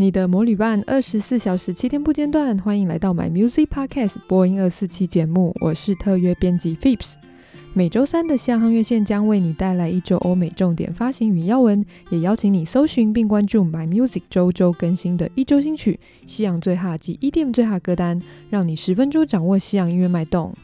你的魔女伴，二十四小时七天不间断。欢迎来到 My Music Podcast 播音二四期节目，我是特约编辑 PHIPS。每周三的西洋乐线将为你带来一周欧美重点发行与要闻，也邀请你搜寻并关注 My Music 周周更新的一周新曲、西洋最哈及 EDM 最哈歌单，让你十分钟掌握西洋音乐脉动。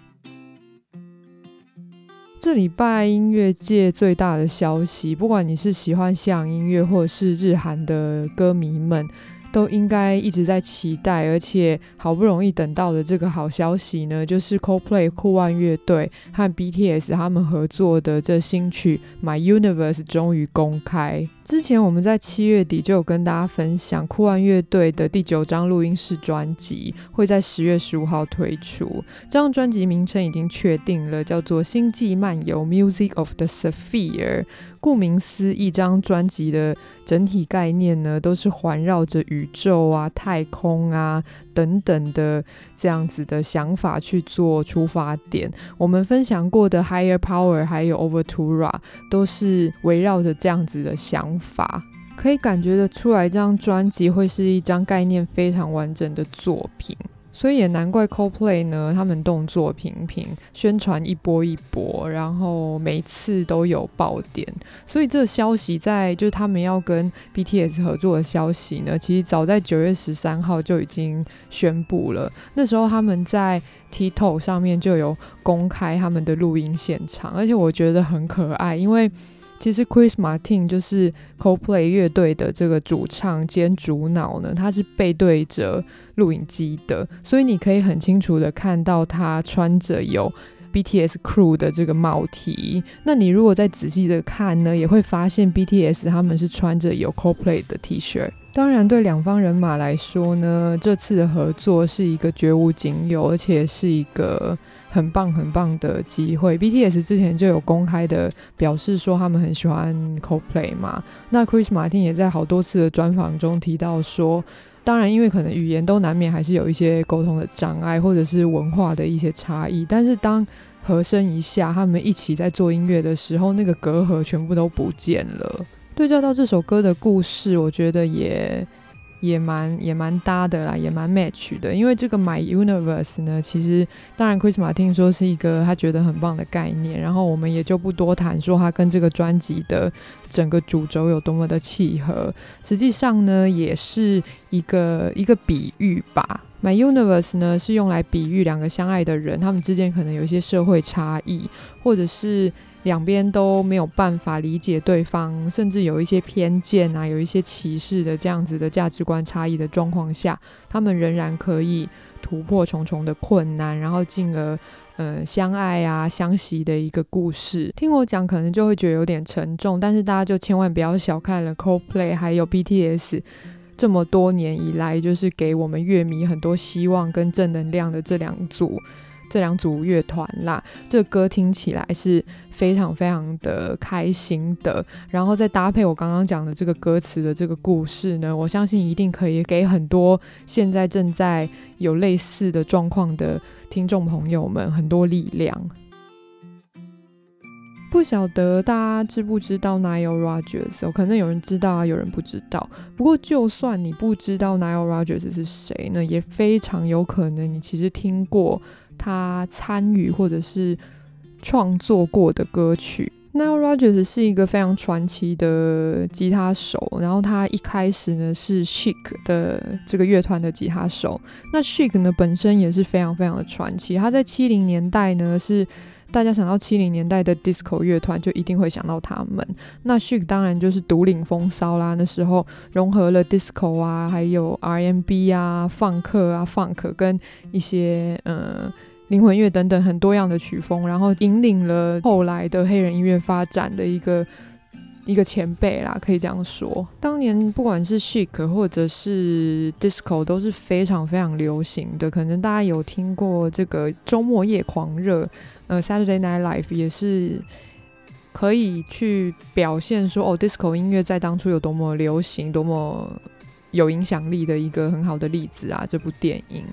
这礼拜音乐界最大的消息，不管你是喜欢西洋音乐或者是日韩的歌迷们，都应该一直在期待，而且好不容易等到的这个好消息呢，就是 Coldplay 酷万乐队和 BTS 他们合作的这新曲《My Universe》终于公开。之前我们在七月底就有跟大家分享，酷万乐队的第九张录音室专辑会在十月十五号推出。这张专辑名称已经确定了，叫做《星际漫游 Music of the Sphere》。顾名思义，这张专辑的整体概念呢，都是环绕着宇宙啊、太空啊等等的这样子的想法去做出发点。我们分享过的 Higher Power 还有 Overtura 都是围绕着这样子的想法，可以感觉得出来，这张专辑会是一张概念非常完整的作品。所以也难怪 Coldplay 呢，他们动作频频，宣传一波一波，然后每次都有爆点。所以这个消息在就是他们要跟 BTS 合作的消息呢，其实早在九月十三号就已经宣布了。那时候他们在 TikTok 上面就有公开他们的录音现场，而且我觉得很可爱，因为。其实 Chris Martin 就是 Coldplay 乐队的这个主唱兼主脑呢，他是背对着录影机的，所以你可以很清楚的看到他穿着有 BTS Crew 的这个帽 T。那你如果再仔细的看呢，也会发现 BTS 他们是穿着有 Coldplay 的 T 恤。当然，对两方人马来说呢，这次的合作是一个绝无仅有，而且是一个。很棒很棒的机会，BTS 之前就有公开的表示说他们很喜欢 Coldplay 嘛。那 Chris Martin 也在好多次的专访中提到说，当然因为可能语言都难免还是有一些沟通的障碍，或者是文化的一些差异，但是当和声一下，他们一起在做音乐的时候，那个隔阂全部都不见了。对照到这首歌的故事，我觉得也。也蛮也蛮搭的啦，也蛮 match 的。因为这个 My Universe 呢，其实当然 Chris Martin 说是一个他觉得很棒的概念，然后我们也就不多谈说他跟这个专辑的整个主轴有多么的契合。实际上呢，也是一个一个比喻吧。My Universe 呢是用来比喻两个相爱的人，他们之间可能有一些社会差异，或者是。两边都没有办法理解对方，甚至有一些偏见啊，有一些歧视的这样子的价值观差异的状况下，他们仍然可以突破重重的困难，然后进而呃相爱啊相惜的一个故事。听我讲可能就会觉得有点沉重，但是大家就千万不要小看了 Coldplay 还有 BTS 这么多年以来，就是给我们乐迷很多希望跟正能量的这两组。这两组乐团啦，这歌听起来是非常非常的开心的，然后再搭配我刚刚讲的这个歌词的这个故事呢，我相信一定可以给很多现在正在有类似的状况的听众朋友们很多力量。不晓得大家知不知道 Nile Rodgers？可能有人知道啊，有人不知道。不过就算你不知道 Nile Rodgers 是谁呢，也非常有可能你其实听过。他参与或者是创作过的歌曲。那 Rogers 是一个非常传奇的吉他手，然后他一开始呢是 Chic 的这个乐团的吉他手。那 Chic 呢本身也是非常非常的传奇。他在七零年代呢是大家想到七零年代的 Disco 乐团就一定会想到他们。那 Chic 当然就是独领风骚啦，那时候融合了 Disco 啊，还有 R&B 啊、放克啊、Funk 跟一些呃。灵魂乐等等很多样的曲风，然后引领了后来的黑人音乐发展的一个一个前辈啦，可以这样说。当年不管是 Chic 或者是 Disco 都是非常非常流行的，可能大家有听过这个周末夜狂热，呃，Saturday Night Live 也是可以去表现说哦，Disco 音乐在当初有多么流行，多么有影响力的一个很好的例子啊，这部电影。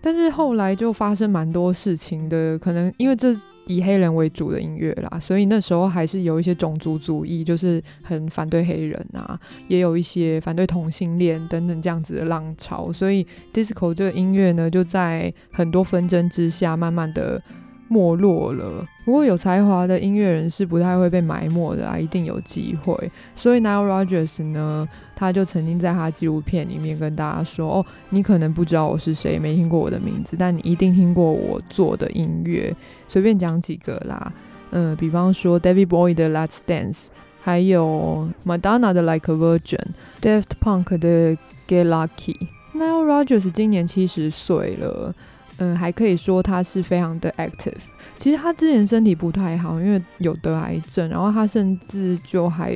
但是后来就发生蛮多事情的，可能因为这以黑人为主的音乐啦，所以那时候还是有一些种族主义，就是很反对黑人啊，也有一些反对同性恋等等这样子的浪潮，所以 disco 这个音乐呢，就在很多纷争之下，慢慢的。没落了。不过有才华的音乐人是不太会被埋没的啊，一定有机会。所以 Nile Rodgers 呢，他就曾经在他纪录片里面跟大家说：“哦，你可能不知道我是谁，没听过我的名字，但你一定听过我做的音乐。随便讲几个啦，嗯，比方说 David Bowie 的 Let's Dance，还有 Madonna 的 Like a Virgin，Daft Punk 的 Get Lucky。Nile Rodgers 今年七十岁了。”嗯，还可以说他是非常的 active。其实他之前身体不太好，因为有得癌症，然后他甚至就还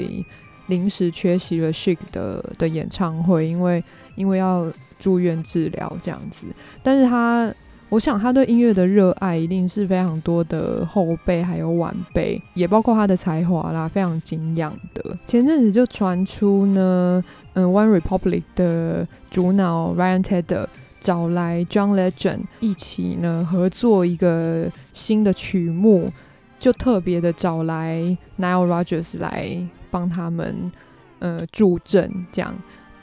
临时缺席了 Chic 的的演唱会，因为因为要住院治疗这样子。但是他，我想他对音乐的热爱一定是非常多的后辈还有晚辈，也包括他的才华啦，非常敬仰的。前阵子就传出呢，嗯，One Republic 的主脑 Ryan Tedder。找来 John Legend 一起呢合作一个新的曲目，就特别的找来 Nile Rodgers 来帮他们呃助阵。这样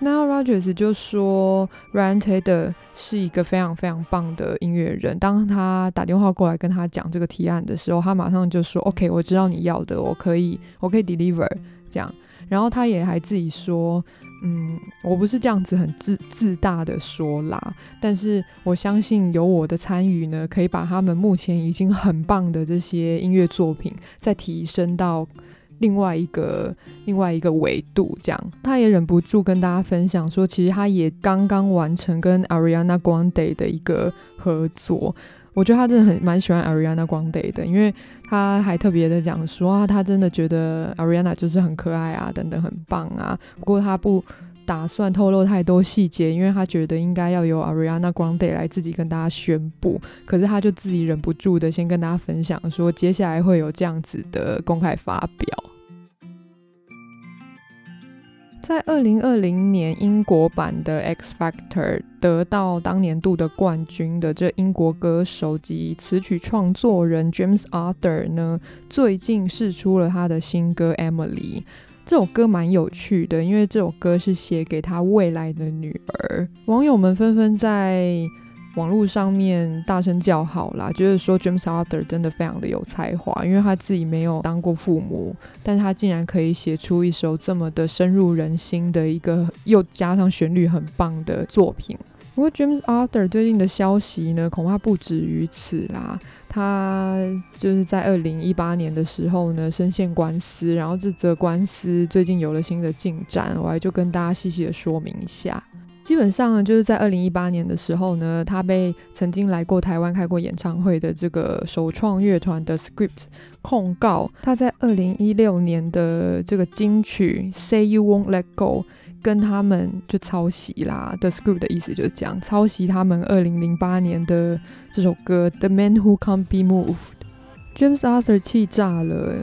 Nile Rodgers 就说 Ryan Tedder 是一个非常非常棒的音乐人。当他打电话过来跟他讲这个提案的时候，他马上就说 OK，我知道你要的，我可以我可以 deliver 这样。然后他也还自己说。嗯，我不是这样子很自自大的说啦，但是我相信有我的参与呢，可以把他们目前已经很棒的这些音乐作品再提升到另外一个另外一个维度。这样，他也忍不住跟大家分享说，其实他也刚刚完成跟 Ariana Grande 的一个合作。我觉得他真的很蛮喜欢 Ariana Grande 的，因为他还特别的讲说啊，他真的觉得 Ariana 就是很可爱啊，等等，很棒啊。不过他不打算透露太多细节，因为他觉得应该要由 Ariana Grande 来自己跟大家宣布。可是他就自己忍不住的先跟大家分享说，接下来会有这样子的公开发表。在二零二零年英国版的 X Factor 得到当年度的冠军的这英国歌手及词曲创作人 James Arthur 呢，最近试出了他的新歌 Emily。这首歌蛮有趣的，因为这首歌是写给他未来的女儿。网友们纷纷在网络上面大声叫好啦，觉得说 James Arthur 真的非常的有才华，因为他自己没有当过父母，但是他竟然可以写出一首这么的深入人心的一个，又加上旋律很棒的作品。不过 James Arthur 最近的消息呢，恐怕不止于此啦。他就是在二零一八年的时候呢，深陷官司，然后这则官司最近有了新的进展，我还就跟大家细细的说明一下。基本上，就是在二零一八年的时候呢，他被曾经来过台湾开过演唱会的这个首创乐团的 Script 控告，他在二零一六年的这个金曲 Say You Won't Let Go 跟他们就抄袭啦。The Script 的意思就是讲抄袭他们二零零八年的这首歌 The Man Who Can't Be Moved。James Arthur 气炸了。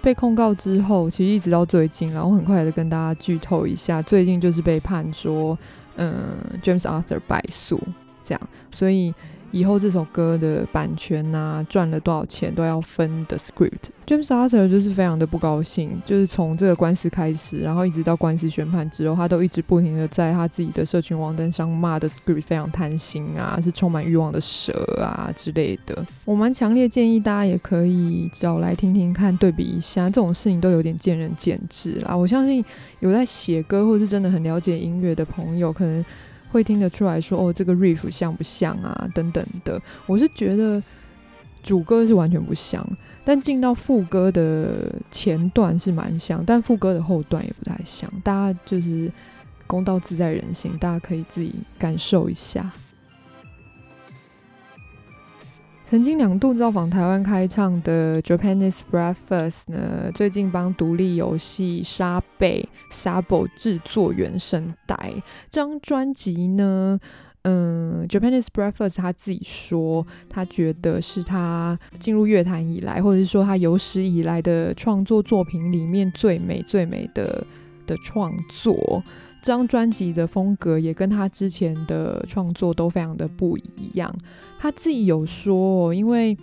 被控告之后，其实一直到最近，然后很快的跟大家剧透一下，最近就是被判说，嗯，James Arthur 败诉，这样，所以。以后这首歌的版权呐、啊，赚了多少钱都要分的 script。James Arthur 就是非常的不高兴，就是从这个官司开始，然后一直到官司宣判之后，他都一直不停的在他自己的社群网站上骂的 script 非常贪心啊，是充满欲望的蛇啊之类的。我蛮强烈建议大家也可以找来听听看，对比一下，这种事情都有点见仁见智啦。我相信有在写歌或是真的很了解音乐的朋友，可能。会听得出来说哦，这个 riff 像不像啊？等等的，我是觉得主歌是完全不像，但进到副歌的前段是蛮像，但副歌的后段也不太像。大家就是公道自在人心，大家可以自己感受一下。曾经两度造访台湾开唱的 Japanese Breakfast 呢，最近帮独立游戏沙贝 Sabo 制作原声带。这张专辑呢，嗯，Japanese Breakfast 他自己说，他觉得是他进入乐坛以来，或者是说他有史以来的创作作品里面最美最美的的创作。这张专辑的风格也跟他之前的创作都非常的不一样。他自己有说，因为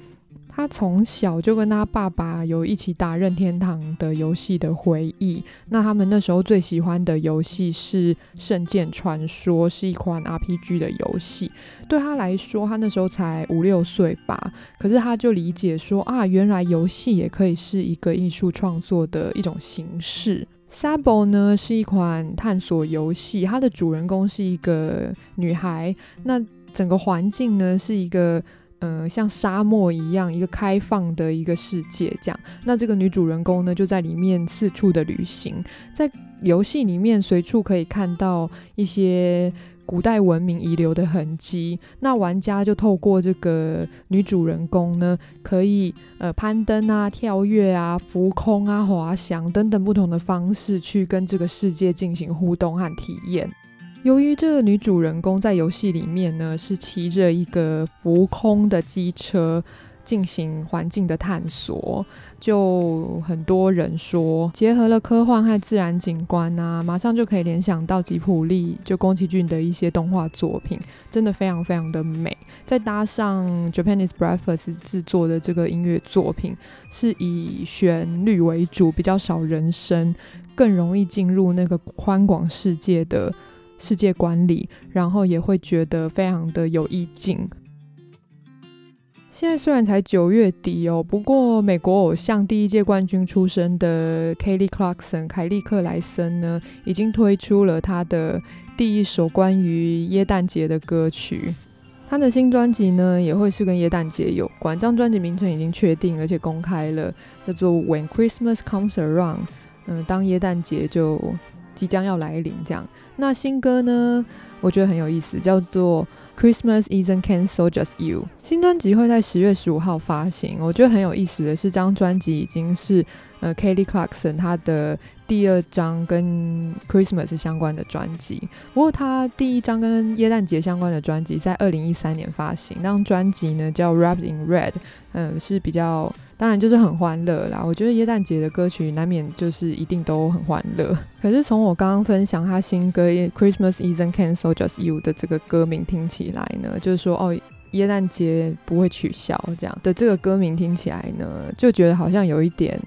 他从小就跟他爸爸有一起打任天堂的游戏的回忆。那他们那时候最喜欢的游戏是《圣剑传说》，是一款 RPG 的游戏。对他来说，他那时候才五六岁吧，可是他就理解说啊，原来游戏也可以是一个艺术创作的一种形式。Sabo 呢是一款探索游戏，它的主人公是一个女孩。那整个环境呢是一个呃像沙漠一样一个开放的一个世界，这样。那这个女主人公呢就在里面四处的旅行，在游戏里面随处可以看到一些。古代文明遗留的痕迹，那玩家就透过这个女主人公呢，可以呃攀登啊、跳跃啊、浮空啊、滑翔等等不同的方式去跟这个世界进行互动和体验。由于这个女主人公在游戏里面呢，是骑着一个浮空的机车。进行环境的探索，就很多人说结合了科幻和自然景观啊，马上就可以联想到吉卜力就宫崎骏的一些动画作品，真的非常非常的美。再搭上 Japanese Breakfast 制作的这个音乐作品，是以旋律为主，比较少人声，更容易进入那个宽广世界的世界观里，然后也会觉得非常的有意境。现在虽然才九月底哦，不过美国偶像第一届冠军出身的 Kelly Clarkson 凯利克莱森呢，已经推出了他的第一首关于耶诞节的歌曲。他的新专辑呢，也会是跟耶诞节有关。这张专辑名称已经确定而且公开了，叫做 When Christmas Comes Around。嗯，当耶诞节就即将要来临，这样。那新歌呢，我觉得很有意思，叫做。Christmas isn't canceled, just you。新专辑会在十月十五号发行。我觉得很有意思的是，这张专辑已经是呃 Kelly Clarkson 他的第二张跟 Christmas 相关的专辑。不过他第一张跟耶诞节相关的专辑在二零一三年发行，那张专辑呢叫 Wrapped in Red，嗯、是比较。当然就是很欢乐啦，我觉得耶诞节的歌曲难免就是一定都很欢乐。可是从我刚刚分享他新歌《Christmas Isn't Canceled Just You》的这个歌名听起来呢，就是说哦，耶诞节不会取消这样的这个歌名听起来呢，就觉得好像有一点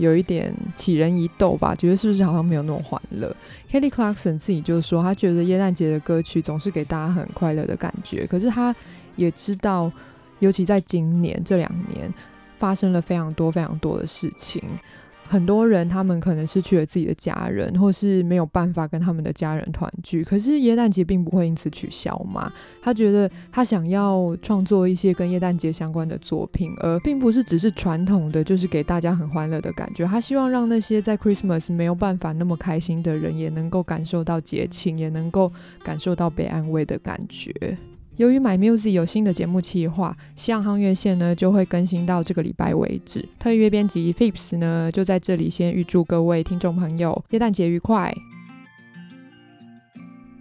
有一点杞人疑窦吧，觉得是不是好像没有那么欢乐？Kelly Clarkson 自己就说，他觉得耶诞节的歌曲总是给大家很快乐的感觉，可是他也知道，尤其在今年这两年。发生了非常多非常多的事情，很多人他们可能失去了自己的家人，或是没有办法跟他们的家人团聚。可是耶诞节并不会因此取消嘛？他觉得他想要创作一些跟耶诞节相关的作品，而并不是只是传统的，就是给大家很欢乐的感觉。他希望让那些在 Christmas 没有办法那么开心的人，也能够感受到节庆，也能够感受到被安慰的感觉。由于 My Music 有新的节目企划，西洋夯乐线呢就会更新到这个礼拜为止。特约编辑 Phips 呢就在这里先预祝各位听众朋友耶诞节愉快。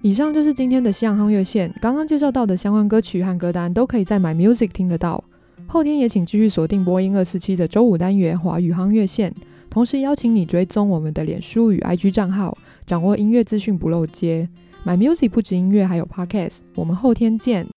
以上就是今天的西洋夯乐线，刚刚介绍到的相关歌曲和歌单都可以在 My Music 听得到。后天也请继续锁定播音二四七的周五单元华语夯乐线，同时邀请你追踪我们的脸书与 IG 账号，掌握音乐资讯不漏接。My Music 不止音乐，还有 Podcast。我们后天见。